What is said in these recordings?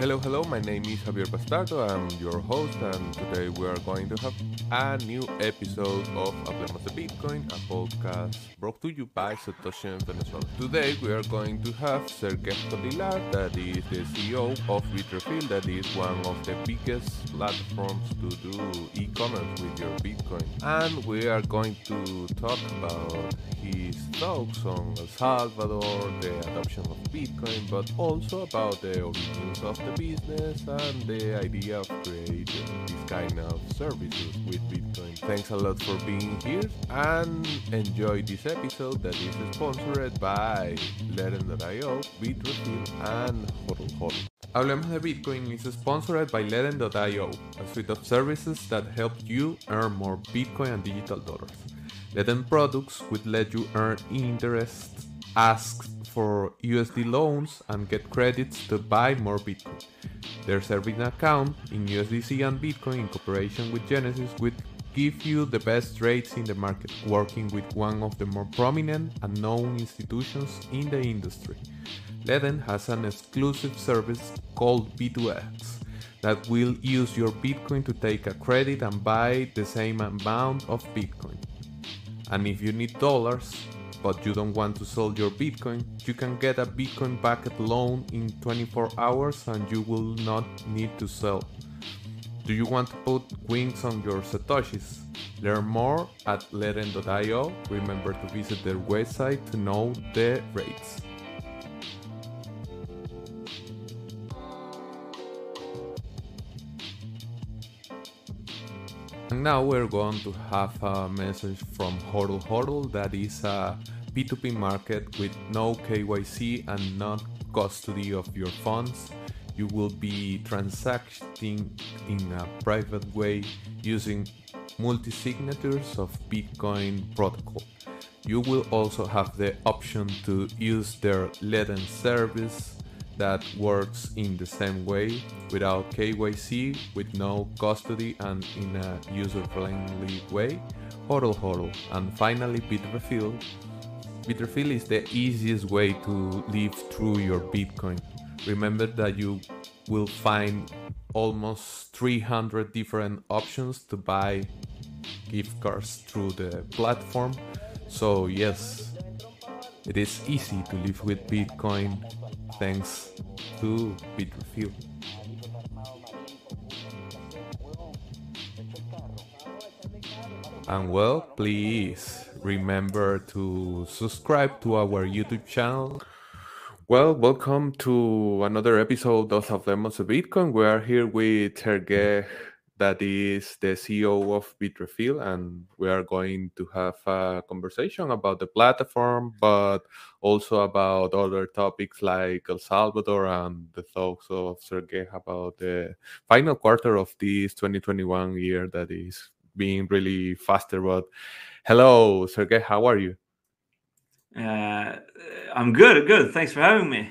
Hello, hello, my name is Javier Bastardo, I'm your host, and today we are going to have a new episode of Hablemos de Bitcoin, a podcast brought to you by Satoshi in Venezuela. Today we are going to have Sergey Kotliar, that is the CEO of Bitrefill, that is one of the biggest platforms to do e-commerce with your Bitcoin. And we are going to talk about his talks on El Salvador, the adoption of Bitcoin, but also about the origins of the business and the idea of creating this kind of services with Bitcoin. Thanks a lot for being here and enjoy this episode that is sponsored by Ledn.io, Bitrefill, and Hodl Hodl. Hablemos de Bitcoin is sponsored by Ledn.io, a suite of services that help you earn more Bitcoin and digital dollars. Leden products would let you earn interest, ask for USD loans, and get credits to buy more Bitcoin. Their serving account in USDC and Bitcoin in cooperation with Genesis would give you the best rates in the market, working with one of the more prominent and known institutions in the industry. Ledn has an exclusive service called B2X that will use your Bitcoin to take a credit and buy the same amount of Bitcoin. And if you need dollars, but you don't want to sell your Bitcoin, you can get a Bitcoin backed loan in 24 hours and you will not need to sell. Do you want to put wings on your Satoshis? Learn more at Ledn.io. Remember to visit their website to know the rates. And now we're going to have a message from Hodl Hodl that is a P2P market with no KYC and not custody of your funds. You will be transacting in a private way using multi signatures of Bitcoin protocol. You will also have the option to use their Leden service that works in the same way without KYC, with no custody, and in a user friendly way. Hodl Hodl. And finally, Bitrefill. Bitrefill is the easiest way to live through your Bitcoin. Remember that you will find almost 300 different options to buy gift cards through the platform. So, yes, it is easy to live with Bitcoin thanks to Bitrefill. And well, please remember to subscribe to our YouTube channel. Well, welcome to another episode of Hablemos de Bitcoin. We are here with Sergey, that is the CEO of Bitrefill, and we are going to have a conversation about the platform, but also about other topics like El Salvador and the thoughts of Sergey about the final quarter of this 2021 year that is being really faster. But hello, Sergey, how are you? Uh, I'm good, good. Thanks for having me.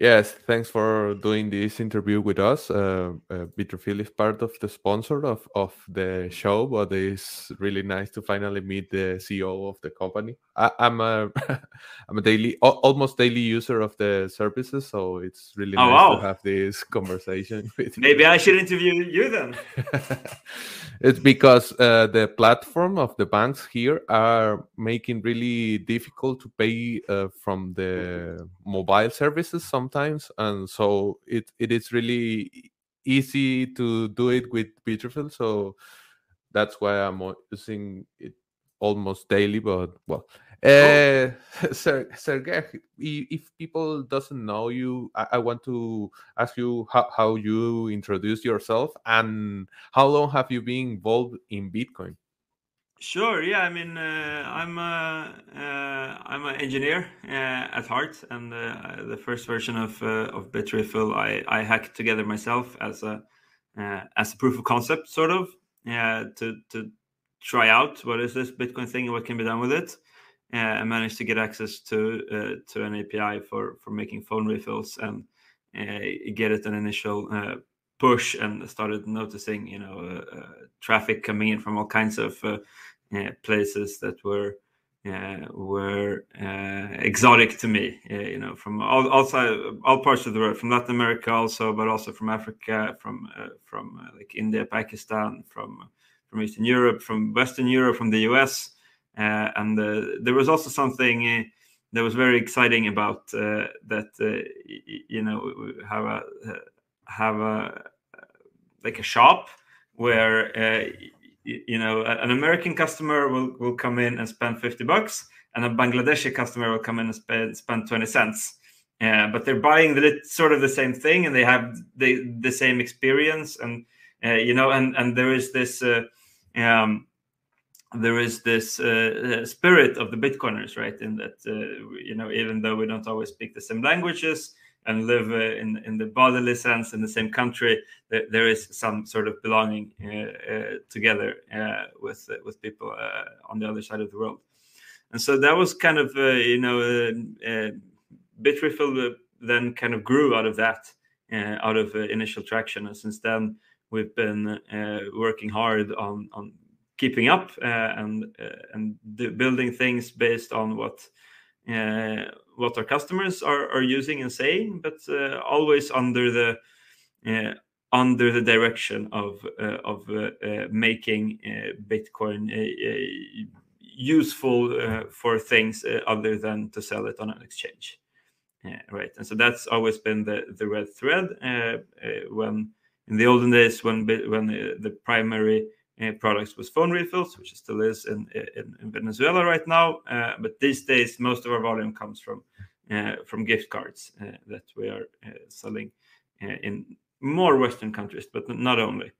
Yes, thanks for doing this interview with us. Uh, uh, is part of the sponsor of, of the show, but it's really nice to finally meet the CEO of the company. I, am a I'm a daily, almost daily user of the services, so it's really oh, nice wow. to have this conversation with. Maybe you. I should interview you then. it's because uh, the platform of the banks here are making really difficult to pay uh, from the mobile services sometimes and so it, it is really easy to do it with Bitrefill so that's why i'm using it almost daily but well uh, Sergey, if people doesn't know you, I, I, want to ask you how, how you introduce yourself and how long have you been involved in Bitcoin? Sure. Yeah. I mean, uh, I'm a, uh, I'm an engineer uh, at heart, and uh, the first version of uh, of Bitrefill I, I hacked together myself as a uh, as a proof of concept, sort of, to to try out what is this Bitcoin thing and what can be done with it. I managed to get access to to an API for for making phone refills and get it an initial push and started noticing you know traffic coming in from all kinds of Uh, places that were uh, were uh, exotic to me. Uh, you know, from all also all parts of the world, from Latin America also, but also from Africa, from uh, from uh, like India, Pakistan, from from Eastern Europe, from Western Europe, from the US, and there was also something that was very exciting about that. you know, have a have a like a shop where you know an american customer will, will come in and spend 50 bucks and a bangladeshi customer will come in and spend, spend 20 cents. Uh, but they're buying the, sort of the same thing and they have the, the same experience and uh, you know and and there is this uh, um, there is this uh, spirit of the bitcoiners right in that uh, you know even though we don't always speak the same languages and live uh, in in the bodily sense in the same country, there, is some sort of belonging uh, uh, together with with people on the other side of the world. And so that was kind of you know Bitrefill then kind of grew out of that, out of initial traction, and since then we've been working hard on on keeping up uh, and uh, and building things based on what uh, what our customers are, are using and saying, but uh, always under the uh, under the direction of uh, of making Bitcoin useful for things other than to sell it on an exchange. right, and so that's always been the the red thread. when in the olden days, when when the primary uh, products was phone refills, which still is in, in, in Venezuela right now. Uh, but these days, most of our volume comes from from gift cards uh, that we are uh, selling uh, in more Western countries, but not only.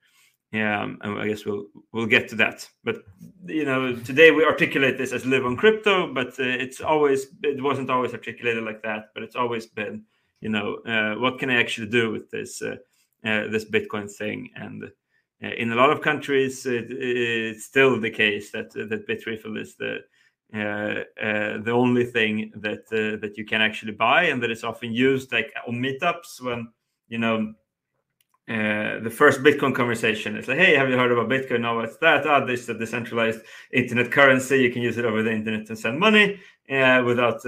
Um, and I guess we'll we'll get to that. But you know, today we articulate this as live on crypto, but it's always it wasn't always articulated like that. But it's always been, you know, what can I actually do with this this Bitcoin thing and uh, in a lot of countries, it, it's still the case that that Bitrefill is the uh, uh, the only thing that uh, that you can actually buy, and that is often used like on meetups when you know uh, the first Bitcoin conversation is like, "Hey, have you heard about Bitcoin? No, what's that? Ah, oh, this is a decentralized internet currency. You can use it over the internet and send money uh, without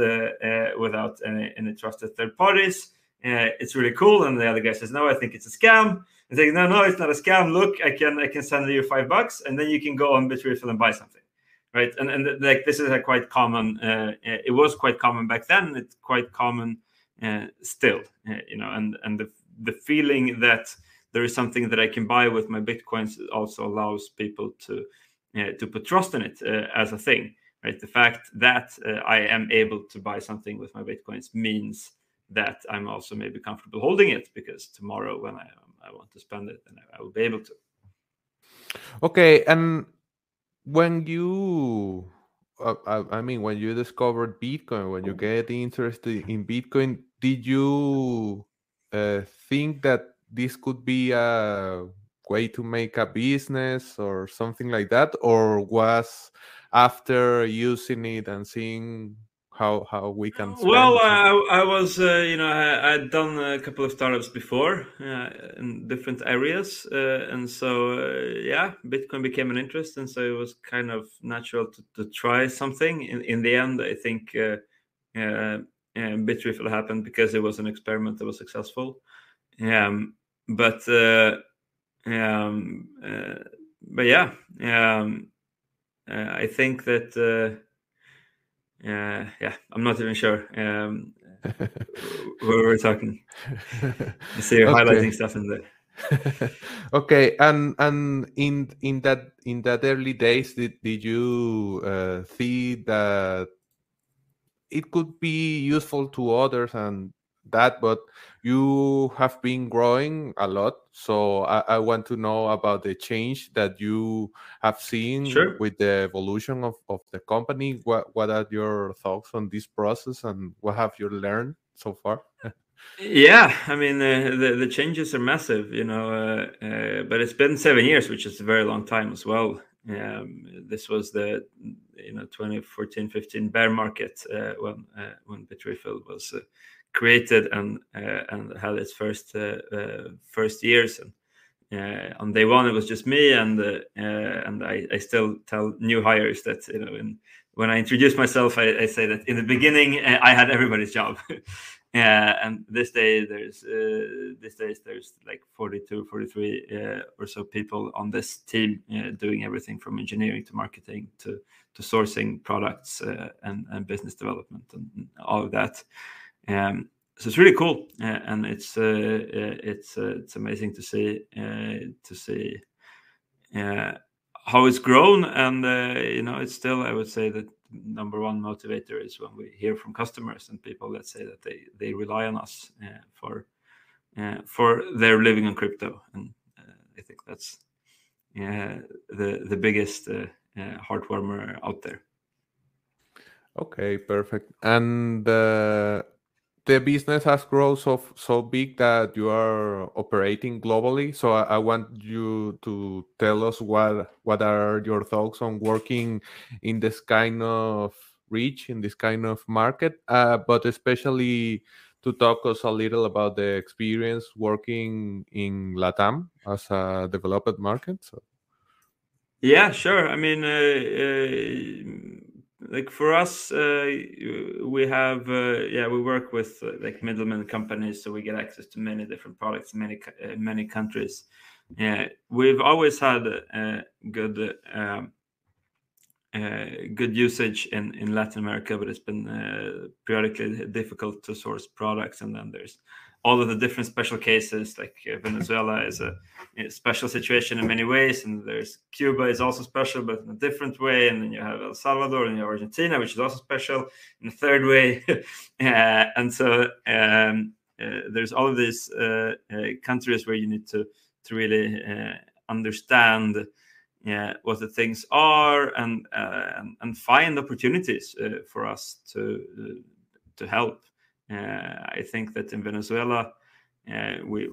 without any, any trusted third parties. it's really cool." And the other guy says, "No, I think it's a scam." and saying, no, no, it's not a scam. Look, I can I can send you five bucks, and then you can go on Bitrefill and buy something, right? And and like this is a quite common. Uh, it was quite common back then. It's quite common uh, still, uh, you know. And and the the feeling that there is something that I can buy with my bitcoins also allows people to uh, to put trust in it uh, as a thing, right? The fact that uh, I am able to buy something with my bitcoins means that I'm also maybe comfortable holding it because tomorrow when I I want to spend it, and I will be able to. Okay, and when you, uh, I, I mean, when you discovered Bitcoin, when you get interested in Bitcoin, did you uh, think that this could be a way to make a business or something like that, or was after using it and seeing how how we can well I, I was uh, you know I, had done a couple of startups before uh, in different areas uh, and so uh, yeah bitcoin became an interest and so it was kind of natural to, to try something. In, in the end i think uh, uh, Bitrefill happened because it was an experiment that was successful. Um, but um, but yeah um, i think that uh, yeah, I'm not even sure um, where we're talking. I see you're okay. highlighting stuff in there. okay, and and in in that in that early days, did did you uh, see that it could be useful to others and that, but you have been growing a lot. So I, I want to know about the change that you have seen sure. with the evolution of, of the company. What what are your thoughts on this process and what have you learned so far? yeah, I mean uh, the the changes are massive, you know, uh, uh, but it's been seven years, which is a very long time as well. Um, this was the you know 2014 15 bear market uh, when uh, when Bitrefill was uh, created and uh, and had its first uh, uh, first years. And on day one, it was just me, and and I, I still tell new hires that you know in when I introduce myself, I, I, say that in the beginning I had everybody's job. Yeah, and this day there's uh, this days there's like 42 43 uh, or so people on this team uh, doing everything from engineering to marketing to to sourcing products uh, and and business development and all of that um, so it's really cool uh, and it's uh, it's it's amazing to see to see how it's grown and you know it's still i would say that number one motivator is when we hear from customers and people that say that they they rely on us uh, for uh, for their living on crypto, and uh, I think that's the the biggest heart warmer out there. Okay, perfect. And the business has grown so so big that you are operating globally. So I, I, want you to tell us what what are your thoughts on working in this kind of reach in this kind of market, uh, but especially to talk us a little about the experience working in Latam as a developed market. So. Yeah, sure. I mean. Uh, uh like for us uh, we have uh, yeah we work with uh, like middlemen companies so we get access to many different products in many uh, many countries. Yeah we've always had uh, good um, uh, good usage in in latin america but it's been periodically difficult to source products and then there's all of the different special cases like uh, venezuela is a, a, special situation in many ways and there's cuba is also special but in a different way and then you have el salvador and argentina which is also special in a third way. Uh, and so um, uh, there's all of these uh, uh countries where you need to to really uh, understand what the things are and and, and find opportunities for us to to help I think that in Venezuela, uh, we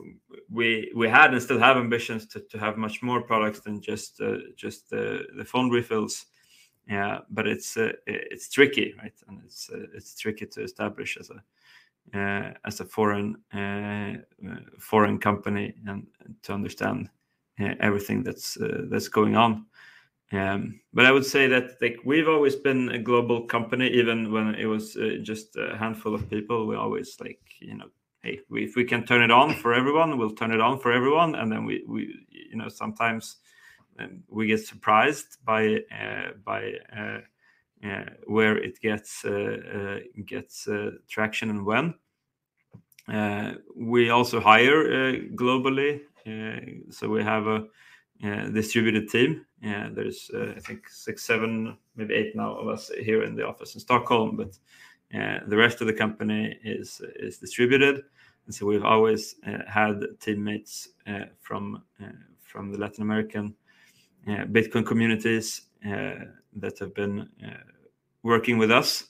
we we had and still have ambitions to, to have much more products than just uh, just the the phone refills. Yeah, but it's it's tricky, right? And it's it's tricky to establish as a uh, as a foreign uh, foreign company and to understand uh, everything that's that's going on. Um, but I would say that like we've always been a global company, even when it was uh, just a handful of people. We always like you know, hey, we, if we can turn it on for everyone, we'll turn it on for everyone, and then we we you know sometimes um, we get surprised by uh, by uh, uh where it gets uh, uh, gets traction and when. we also hire globally, so we have a distributed team yeah, there's uh, I think six, seven, maybe eight now of us here in the office in Stockholm, but uh, the rest of the company is is distributed, and so we've always uh, had teammates uh, from uh, from the Latin American uh, Bitcoin communities that have been working with us,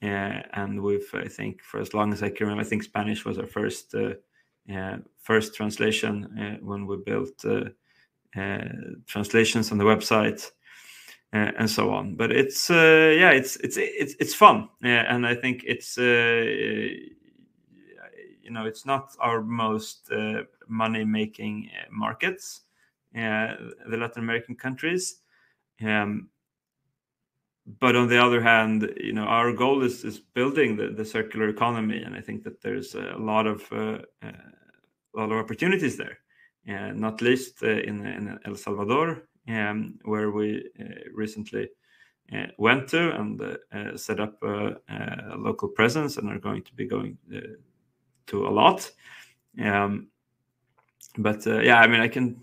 and we've I think for as long as I can remember, I think Spanish was our first first translation when we built. Uh, translations on the website uh, and so on. But it's uh, yeah, it's it's it's it's fun, and I think it's you know it's not our most money making markets, the Latin American countries. Um, but on the other hand, you know, our goal is is building the, the circular economy, and I think that there's a lot of uh, a lot of opportunities there. Uh, not least uh, in, in, El Salvador, um, where we uh, recently went to and set up a, a, local presence and are going to be going to a lot. Um, but yeah, I mean, I can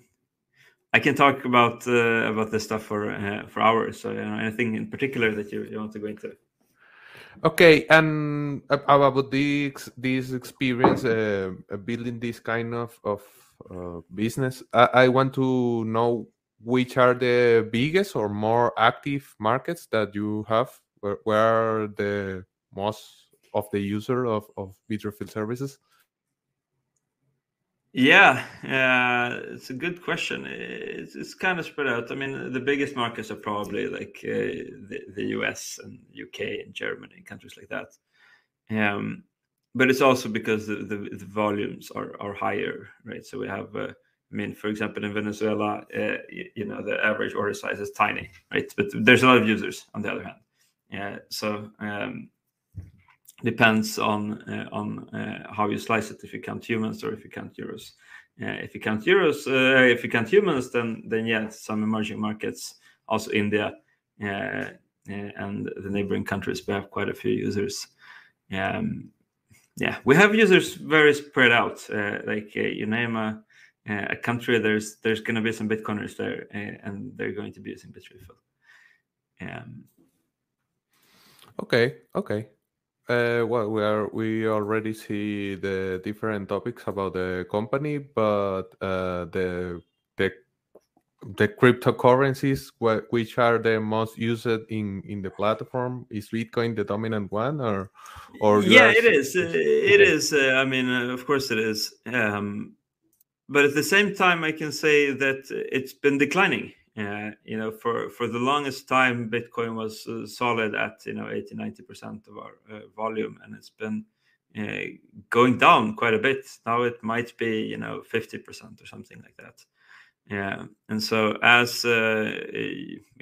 I can talk about uh, about this stuff for uh, for hours. So, you know, anything in particular that you, you want to go into? Okay, and about this this experience uh, building this kind of of uh, business. I, I, want to know which are the biggest or more active markets that you have. Where, where are the most of the user of, of Bitrefill services? Yeah, uh, it's a good question. It's, it's kind of spread out. I mean, the biggest markets are probably like uh, the, the US and UK and Germany, countries like that. Um, but it's also because the, the, the, volumes are, are higher, right? So we have, uh, I mean, for example, in Venezuela, uh, you, you, know, the average order size is tiny, right? But there's a lot of users on the other hand. Yeah, so um, depends on uh, on uh, how you slice it. If you count humans or if you count euros. Uh, if you count euros, uh, if you count humans, then then yeah, some emerging markets, also India and the neighboring countries, we have quite a few users. Um, yeah, we have users very spread out. like you name a a country, there's there's going to be some Bitcoiners there, and they're going to be using Bitrefill. Um, okay, okay. Uh, well, we are we already see the different topics about the company, but uh, the the cryptocurrencies which are the most used in in the platform is Bitcoin the dominant one, or or yeah, it is. Uh, it is. Uh, I mean, uh, of course, it is. Um, but at the same time, I can say that it's been declining. Uh, you know, for for the longest time, Bitcoin was uh, solid at you know 80, 90 percent of our uh, volume, and it's been uh, going down quite a bit. Now it might be you know 50 percent or something like that. Yeah, and so as uh,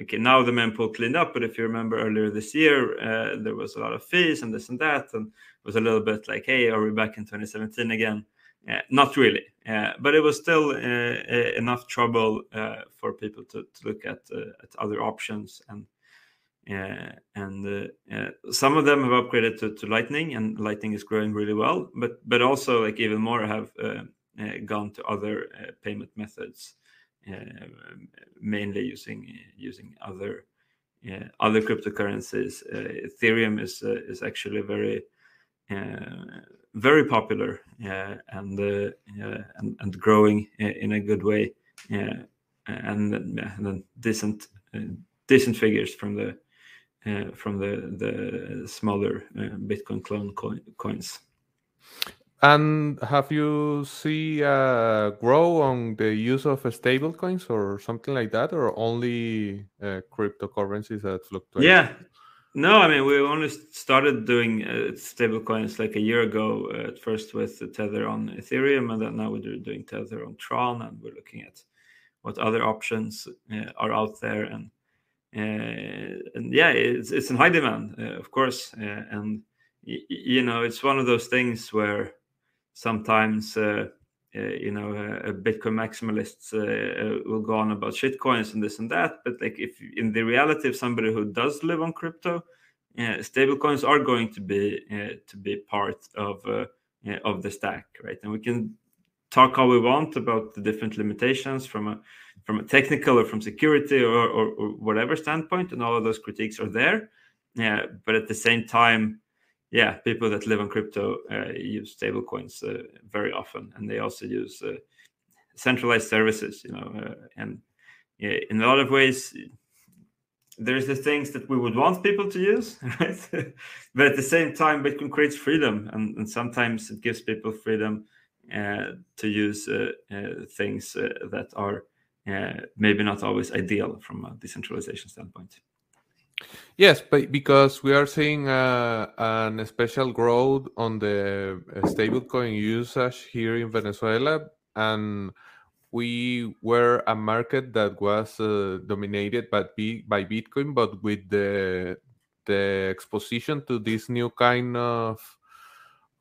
okay, now the mempool cleaned up, but if you remember earlier this year, uh, there was a lot of fees and this and that, and it was a little bit like, hey, are we back in 2017 again? Uh, not really, uh, but it was still uh, enough trouble for people to, to look at at other options and and some of them have upgraded to, to Lightning, and Lightning is growing really well. But but also like even more have gone to other payment methods, mainly using using other uh, other cryptocurrencies. Uh, Ethereum is uh, is actually very very popular uh, and, uh, and, and growing in a good way, and, and then decent decent figures from the uh, from the the smaller uh, Bitcoin clone coin, coins. And have you see uh, grow on the use of stable coins or something like that, or only cryptocurrencies that fluctuate? Yeah, no, I mean we only started doing uh, stable coins like a year ago. Uh, at first with Tether on Ethereum, and then now we're doing Tether on Tron, and we're looking at what other options uh, are out there. And uh, and yeah, it's it's in high demand, uh, of course. Uh, and you know, it's one of those things where sometimes uh, you know, uh, Bitcoin maximalists uh, will go on about shitcoins and this and that. But like, if in the reality of somebody who does live on crypto, uh, stablecoins are going to be to be part of of the stack, right? And we can talk how we want about the different limitations from a from a technical or from security or, or, or whatever standpoint, and all of those critiques are there. Yeah, but at the same time, yeah, people that live on crypto uh, use stablecoins uh, very often, and they also use uh, centralized services. You know, uh, and in a lot of ways, there's the things that we would want people to use, right? but at the same time, Bitcoin creates freedom, and, and sometimes it gives people freedom uh, to use uh, things that are maybe not always ideal from a decentralization standpoint. Yes, but because we are seeing uh, an special growth on the uh, stablecoin usage here in Venezuela, and we were a market that was uh, dominated by by Bitcoin, but with the the exposition to this new kind of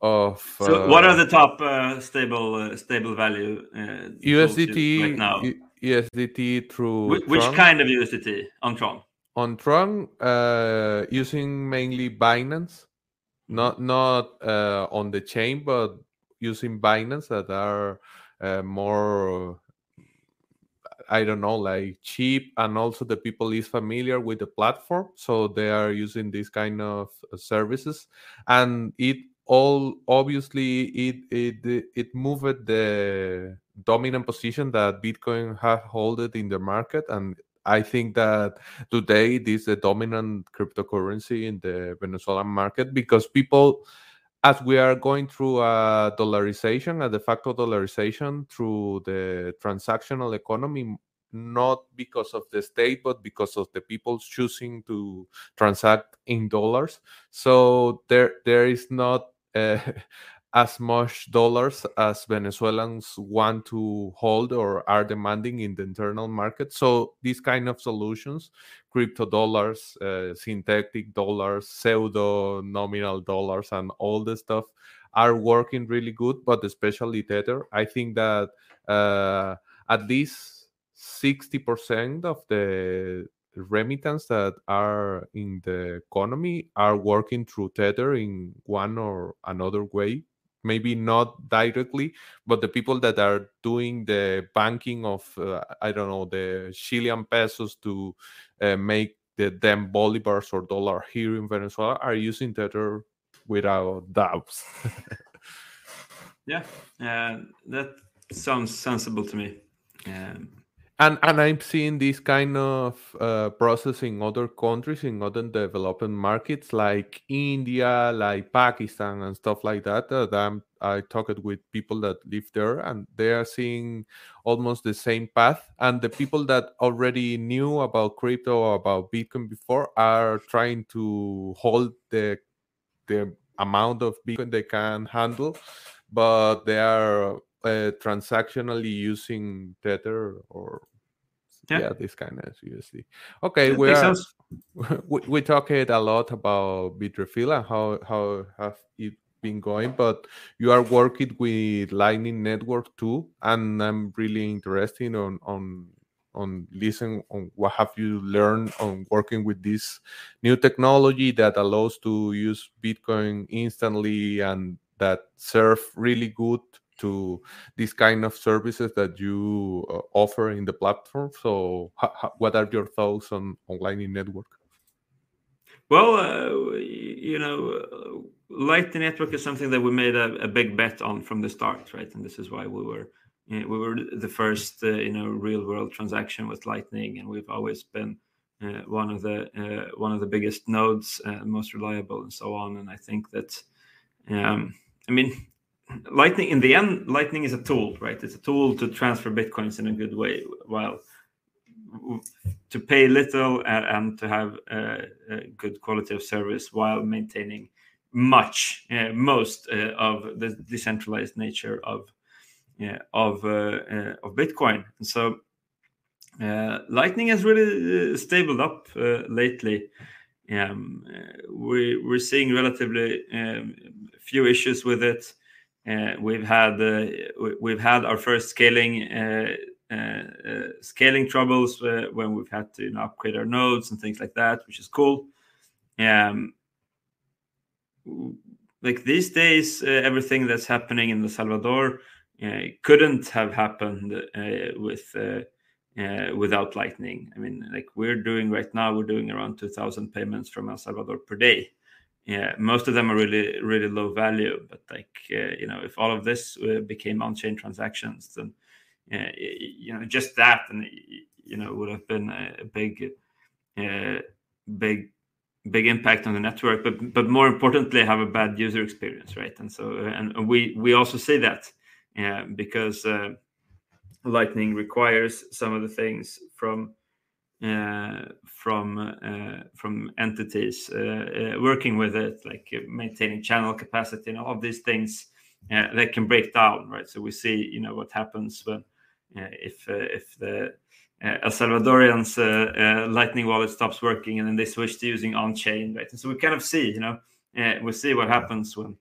of. So, what are uh, the top uh, stable uh, stable value USDT right now? USDT through which, which kind of USDT on Tron? On Tron uh, using mainly Binance, mm-hmm. not not uh, on the chain, but using Binance that are uh, more I don't know, like cheap, and also the people is familiar with the platform, so they are using these kind of uh, services, and it all obviously it it it moved the dominant position that Bitcoin have holded in the market, and I think that today this is the dominant cryptocurrency in the Venezuelan market because people, as we are going through a dollarization, a de facto dollarization through the transactional economy, not because of the state, but because of the people choosing to transact in dollars. So there, there is not. Uh, as much dollars as Venezuelans want to hold or are demanding in the internal market. So these kind of solutions, crypto dollars, uh, synthetic dollars, pseudo nominal dollars, and all the stuff are working really good. But especially Tether, I think that uh, at least sixty percent of the remittance that are in the economy are working through Tether in one or another way maybe not directly, but the people that are doing the banking of uh, I don't know the Chilean pesos to uh, make the them bolivars or dollar here in Venezuela are using Tether without doubts. yeah, uh, that sounds sensible to me. Um, and and i'm seeing this kind of uh, process in other countries in other developing markets like india like pakistan and stuff like that uh, that i talked with people that live there and they are seeing almost the same path. And the people that already knew about crypto or about bitcoin before are trying to hold the the amount of bitcoin they can handle but they are uh, transactionally using Tether or yeah, yeah this kind of USD. Okay, we are, we, we talked a lot about Bitrefill and how how have it been going, but you are working with Lightning Network too, and I'm really interested on on on listen on what have you learned on working with this new technology that allows to use Bitcoin instantly and that serve really good to these kind of services that you uh, offer in the platform. So, what are your thoughts on on Lightning Network? Well, uh, you know, Lightning Network is something that we made a, a, big bet on from the start, right? And this is why we were you know, we were the first, uh, you know, real world transaction with Lightning, and we've always been uh, one of the uh, one of the biggest nodes, uh, most reliable, and so on. And I think that, um, I mean, Lightning, in the end, Lightning is a tool, right? It's a tool to transfer bitcoins in a good way, while to pay little and, and to have a, a, good quality of service while maintaining much, uh, most uh, of the decentralized nature of yeah, of uh, uh of Bitcoin. And so, uh, Lightning has really stabled up lately. Um, we we're seeing relatively um, few issues with it. Uh, we've had uh, we've had our first scaling uh, scaling troubles when we've had to you know, upgrade our nodes and things like that, which is cool. Um, like these days, everything that's happening in El Salvador couldn't have happened with. Uh, without lightning. I mean, like we're doing right now, we're doing around 2,000 payments from El Salvador per day yeah most of them are really really low value but like uh, you know if all of this uh, became on-chain transactions then uh, you know just that and you know would have been a big uh, big big impact on the network but but more importantly have a bad user experience right? And so and we we also say that because uh, lightning requires some of the things from uh, from uh, from entities uh, working with it, like maintaining channel capacity and all of these things that can break down, right? So we see, you know, what happens when if if the El Salvadorians Lightning wallet stops working and then they switch to using on-chain, right? And so we kind of see, you know, we see what happens when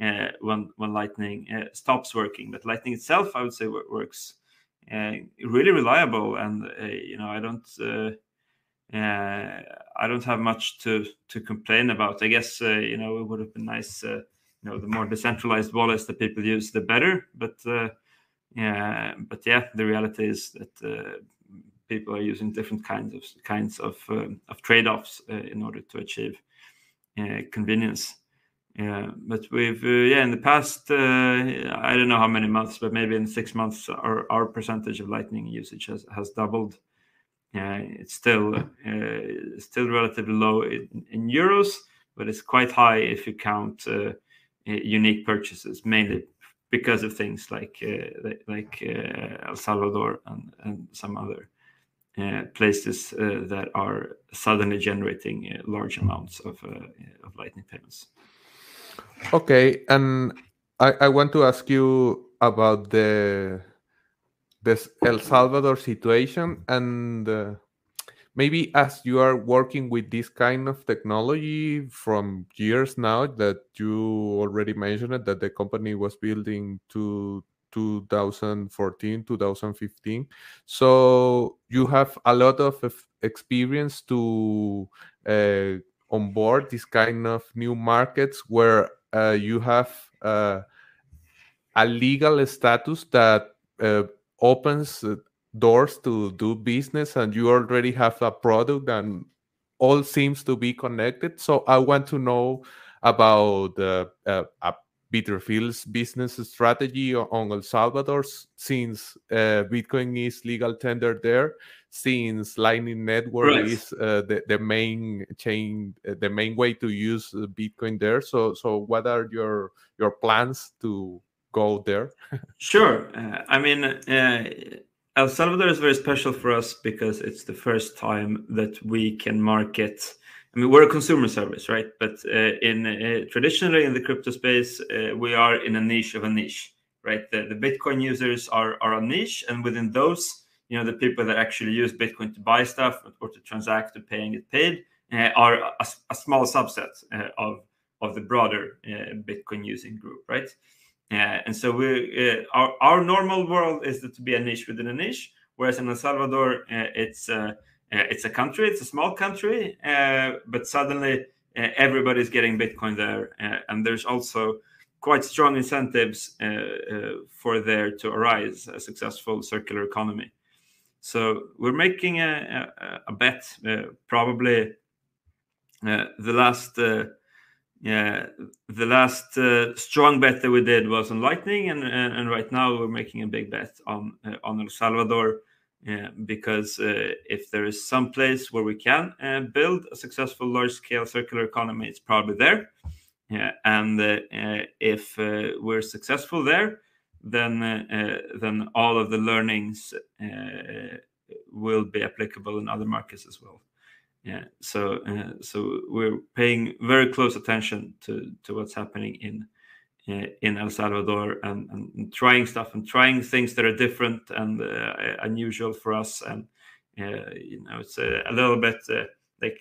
uh, when when Lightning uh, stops working. But Lightning itself, I would say, works uh, really reliable, and uh, you know I don't uh, I don't have much to to complain about. I guess you know it would have been nice. you know, the more decentralized wallets that people use, the better. But yeah, but yeah, the reality is that people are using different kinds of kinds of um, of trade-offs uh, in order to achieve uh, convenience. Yeah, but we've uh, yeah in the past uh, I don't know how many months, but maybe in six months our percentage of Lightning usage has has doubled. Yeah, it's still uh, still relatively low in, euros, but it's quite high if you count uh, unique purchases, mainly because of things like uh, like uh, El Salvador and, some other places that are suddenly generating large amounts of of Lightning payments. Okay, and I, I want to ask you about the this El Salvador situation and uh, maybe as you are working with this kind of technology from years now that you already mentioned it, that the company was building to 2014 2015 so you have a lot of experience to uh, onboard this kind of new markets where you have uh, a legal status that uh, opens doors to do business and you already have a product and all seems to be connected. So i want to know about uh, uh, Bitrefill's business strategy on El Salvador since uh, Bitcoin is legal tender there, since Lightning Network right. is uh, the, the main chain, uh, the main way to use Bitcoin there. So, so what are your your plans to go there? sure. Uh, I mean, uh, El Salvador is very special for us because it's the first time that we can market I mean, we're a consumer service, right? But uh, in uh, traditionally in the crypto space, uh, we are in a niche of a niche, right? The, the Bitcoin users are are a niche, and within those, you know, the people that actually use Bitcoin to buy stuff or to transact, to pay and get paid, uh, are a, a, small subset uh, of of the broader uh, Bitcoin using group, right? and so we our our normal world is to be a niche within a niche, whereas in El Salvador, it's uh, it's a country, it's a small country, uh, but suddenly uh, everybody's getting Bitcoin there. and there's also quite strong incentives for there to arise a successful circular economy. So we're making a, a, a bet, probably the last yeah, the last uh, strong bet that we did was on Lightning, and, and, and right now we're making a big bet on uh, on El Salvador uh, because uh, if there is some place where we can uh, build a successful large scale circular economy, it's probably there. Yeah, and uh, if uh, we're successful there, then then all of the learnings will be applicable in other markets as well. Yeah, so so we're paying very close attention to to what's happening in in El Salvador and, and, trying stuff and trying things that are different and uh, unusual for us. And uh, you know, it's a, a little bit uh, like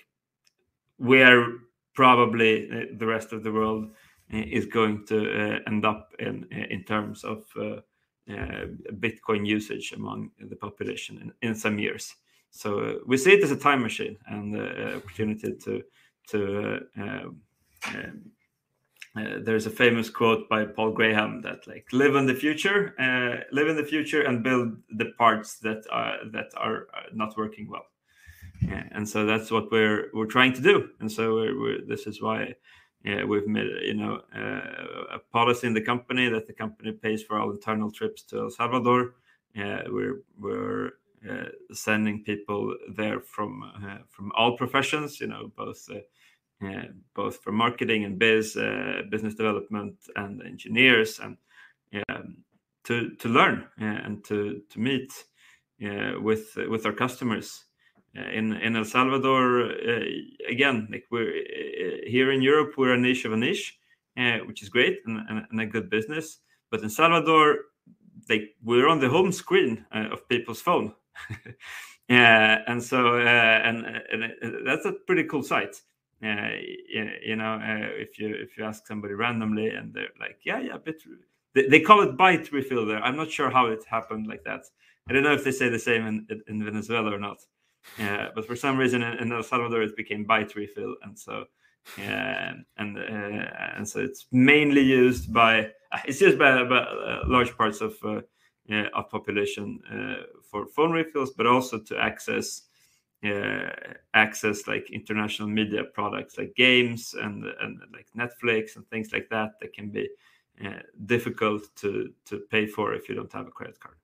are probably uh, the rest of the world uh, is going to uh, end up in in terms of Bitcoin usage among the population in, in some years. So we see it as a time machine and uh, opportunity to to um, uh, there's a famous quote by Paul Graham that like live in the future, uh, live in the future, and build the parts that are that are uh, not working well. Yeah, and so that's what we're we're trying to do. And so we're, we're, this is why yeah, we've made you know uh, a policy in the company that the company pays for all internal trips to El Salvador. Yeah, we're we're uh, sending people there from uh, from all professions, you know, both uh, both for marketing and biz, uh, business development, and engineers, and um, to to learn uh, and to to meet with with our customers. Eh, in in El Salvador, eh, again, like we're eh, here in Europe, we're a niche of a niche, which is great and, and, and, a good business. But in Salvador, like we're on the home screen of people's phone. yeah, and so uh, and, and, that's a pretty cool site. Uh, you know, uh, if you if you ask somebody randomly and they're like, yeah, yeah, bit, they, they call it bite refill there. I'm not sure how it happened like that. I don't know if they say the same in, in Venezuela or not. Uh, but for some reason in, in, El Salvador it became byte refill, and so uh, and uh, and so it's mainly used by it's used by, by uh, large parts of uh, of population for phone refills, but also to access uh, access like international media products like games and and like Netflix and things like that that can be uh, difficult to to pay for if you don't have a credit card.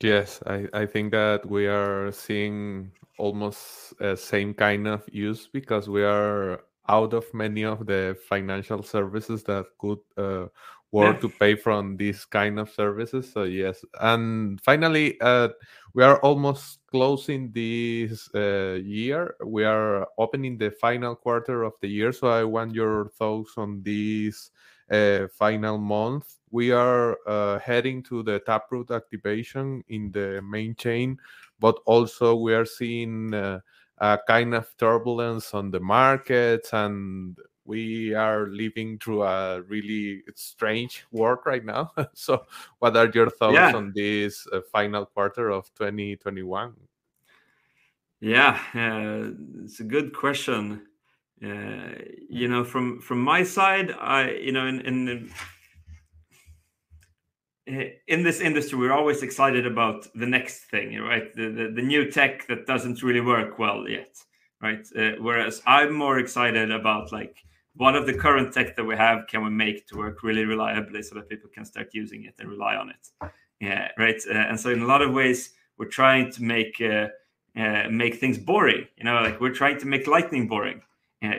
Yes, I, I think that we are seeing almost uh, same kind of use because we are out of many of the financial services that could uh, work to pay from these kind of services. So yes, and finally, uh, we are almost closing this uh, year. We are opening the final quarter of the year. So I want your thoughts on this final month. We are uh, heading to the Taproot activation in the main chain, but also we are seeing uh, a kind of turbulence on the markets and we are living through a really strange world right now. so, what are your thoughts yeah. on this uh, final quarter of 2021? Yeah, uh, it's a good question. Uh, you know, from from my side, I you know, in in in this industry, we're always excited about the next thing, right? The, the, the new tech that doesn't really work well yet, right? Uh, whereas I'm more excited about like what of the current tech that we have can we make to work really reliably so that people can start using it and rely on it yeah right uh, and so in a lot of ways we're trying to make uh, uh, make things boring you know like we're trying to make lightning boring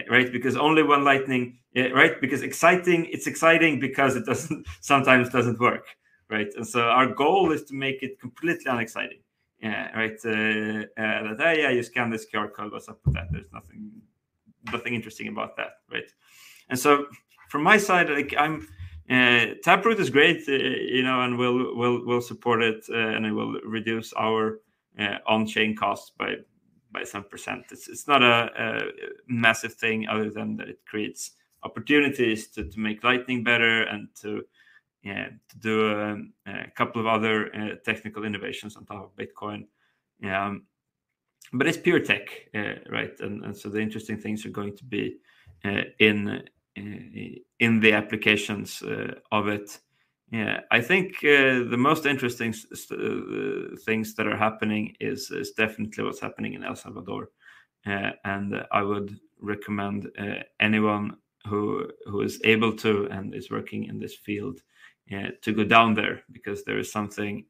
right? Because only when lightning uh, right? Because exciting it's exciting because it doesn't sometimes doesn't work right? And so our goal is to make it completely unexciting. Yeah right uh, that hey, yeah you scan this qr code what's up with that? There's nothing nothing interesting about that right? And so from my side, like I'm uh, Taproot is great, uh, you know, and we'll we'll we'll support it, uh, and it will reduce our uh, on-chain costs by by some percent. It's it's not a, a, massive thing, other than that it creates opportunities to, to make Lightning better and to yeah, to do a, um, a couple of other uh, technical innovations on top of Bitcoin. Um, but it's pure tech, uh, right? And, and so the interesting things are going to be in in the applications uh, of it. Yeah, I think uh, the most interesting uh, things that are happening is is definitely what's happening in El Salvador, and I would recommend anyone who who is able to and is working in this field to go down there because there is something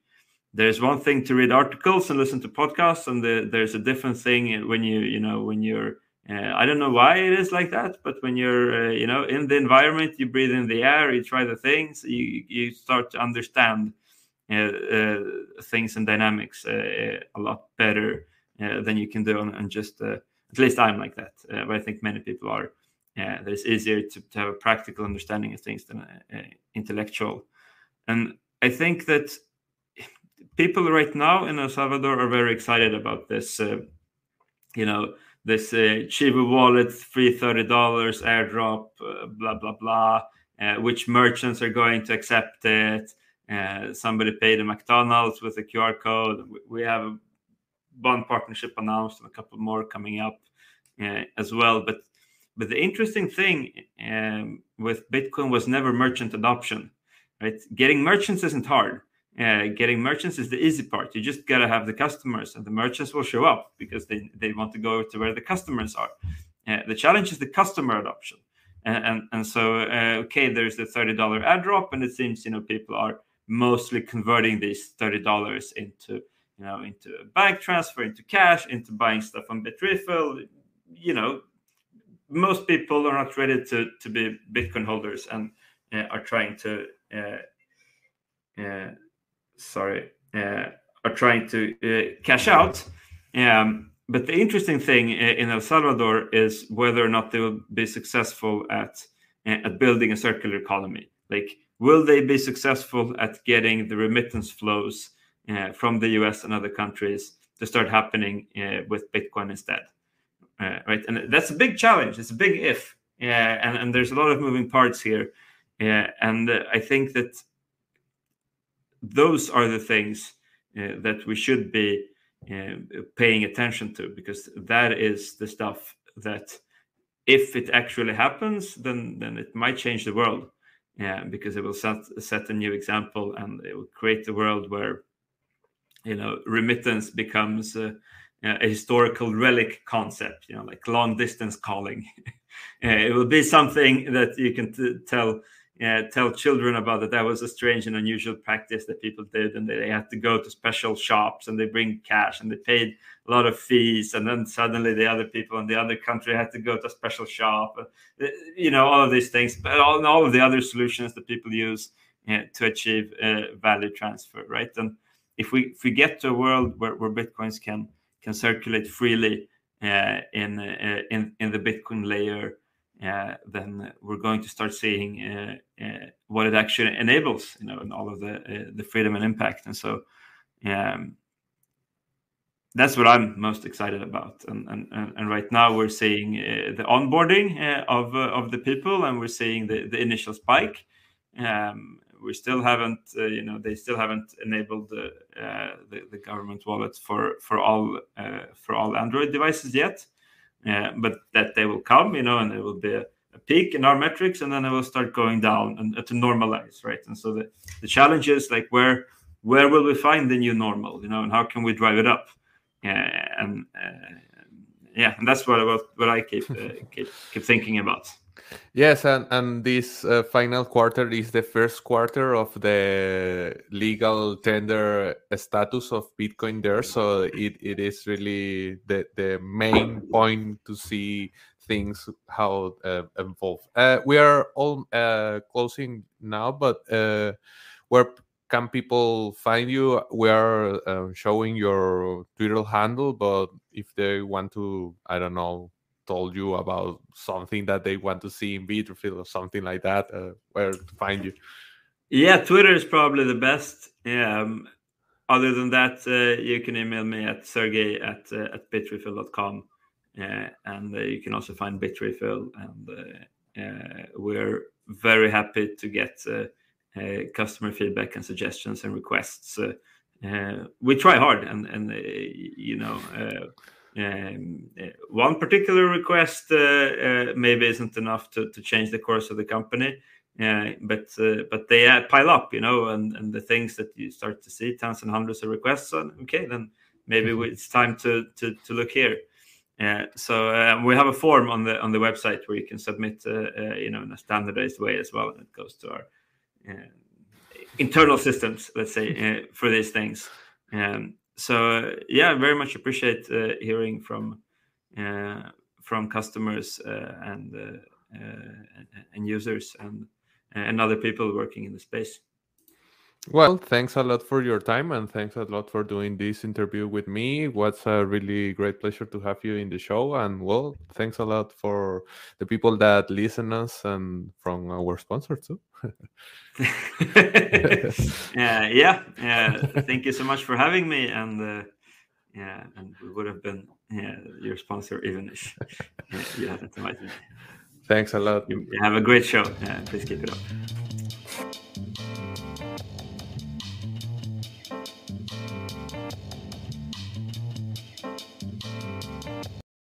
there's one thing to read articles and listen to podcasts and the, there's a different thing when you you know when you're uh, I don't know why it is like that, but when you're, uh, you know, in the environment, you breathe in the air, you try the things, you you start to understand uh, uh things and dynamics uh, a lot better uh, than you can do on, on just. at least I'm like that, but I think many people are. Yeah, it's easier to, to have a practical understanding of things than intellectual, and I think that people right now in El Salvador are very excited about this. you know this uh, Chivo wallet, free $30 airdrop, uh, blah, blah, blah, uh, which merchants are going to accept it. Uh, somebody paid a McDonald's with a QR code. We have bond partnership announced and a couple more coming up uh, as well. But but the interesting thing um, with Bitcoin was never merchant adoption. Right, getting merchants isn't hard uh, getting merchants is the easy part. You just got to have the customers, and the merchants will show up because they, they want to go to where the customers are. Uh, the challenge is the customer adoption. And, and, and so, uh, okay, there's the $30 airdrop, and it seems, you know, people are mostly converting these $30 into, you know, into a bank transfer, into cash, into buying stuff on Bitrefill. You know, most people are not ready to, to be Bitcoin holders and uh, are trying to uh, uh, sorry, uh, are trying to uh, cash out. Um, but the interesting thing uh, in El Salvador is whether or not they will be successful at at building a circular economy. Like, will they be successful at getting the remittance flows uh, from the US and other countries to start happening uh, with Bitcoin instead? Uh, right, and that's a big challenge. It's a big if, and and there's a lot of moving parts here. and I think that those are the things uh, that we should be uh, paying attention to because that is the stuff that if it actually happens then then it might change the world yeah because it will set set a new example and it will create a world where you know remittance becomes a, a historical relic concept you know like long distance calling. It will be something that you can t- tell uh, tell children about that that was a strange and unusual practice that people did and they had to go to special shops and they bring cash and they paid a lot of fees and then suddenly the other people in the other country had to go to a special shop uh, you know all of these things. But all, all of the other solutions that people use to achieve uh, value transfer right? And if we if we get to a world where, where bitcoins can can circulate freely uh, in uh, in in the bitcoin layer then we're going to start seeing uh, uh, what it actually enables, you know, and all of the the freedom and impact. And so, um, that's what I'm most excited about. And and, and right now we're seeing the onboarding of of the people, and we're seeing the the initial spike. Um, we still haven't, uh, you know, they still haven't enabled the, uh, the, the government wallet for for all uh, for all Android devices yet. Uh, but that they will come, you know, and there will be a, a, peak in our metrics, and then it will start going down and uh, to normalize, right? And so the, the challenge is like where where will we find the new normal, you know, and how can we drive it up? Uh, and yeah, and that's what what, what I keep, keep keep thinking about. Yes, and and this uh, final quarter is the first quarter of the legal tender status of Bitcoin there, so it, it is really the the main point to see things how uh, evolve. Uh, we are all uh, closing now, but uh, where can people find you? We are uh, showing your Twitter handle, but if they want to, I don't know, told you about something that they want to see in Bitrefill or something like that, uh, where to find you? Yeah, Twitter is probably the best. Yeah. Um, other than that, uh, you can email me at sergej at uh, at bitrefill.com. Uh, and uh, you can also find Bitrefill. And uh, uh, we're very happy to get customer feedback and suggestions and requests. we try hard, and and you know um, uh, one particular request uh, uh, maybe isn't enough to, to change the course of the company, but but they pile up, you know, and, and the things that you start to see tens and hundreds of requests on. Okay, then maybe mm-hmm. it's time to to, to look here. Uh, so we have a form on the on the website where you can submit, uh, uh, you know, in a standardized way as well, and it goes to our internal systems, let's say, for these things. Um, so yeah, very much appreciate uh, hearing from uh, from customers uh, and and users and and other people working in the space. Well, thanks a lot for your time and thanks a lot for doing this interview with me. It was a really great pleasure to have you in the show. And well, thanks a lot for the people that listen us and from our sponsor too. yeah, yeah. Thank you so much for having me. And uh, yeah, and we would have been yeah, your sponsor even if you hadn't invited me. Thanks a lot. You have a great show. Yeah, please keep it up.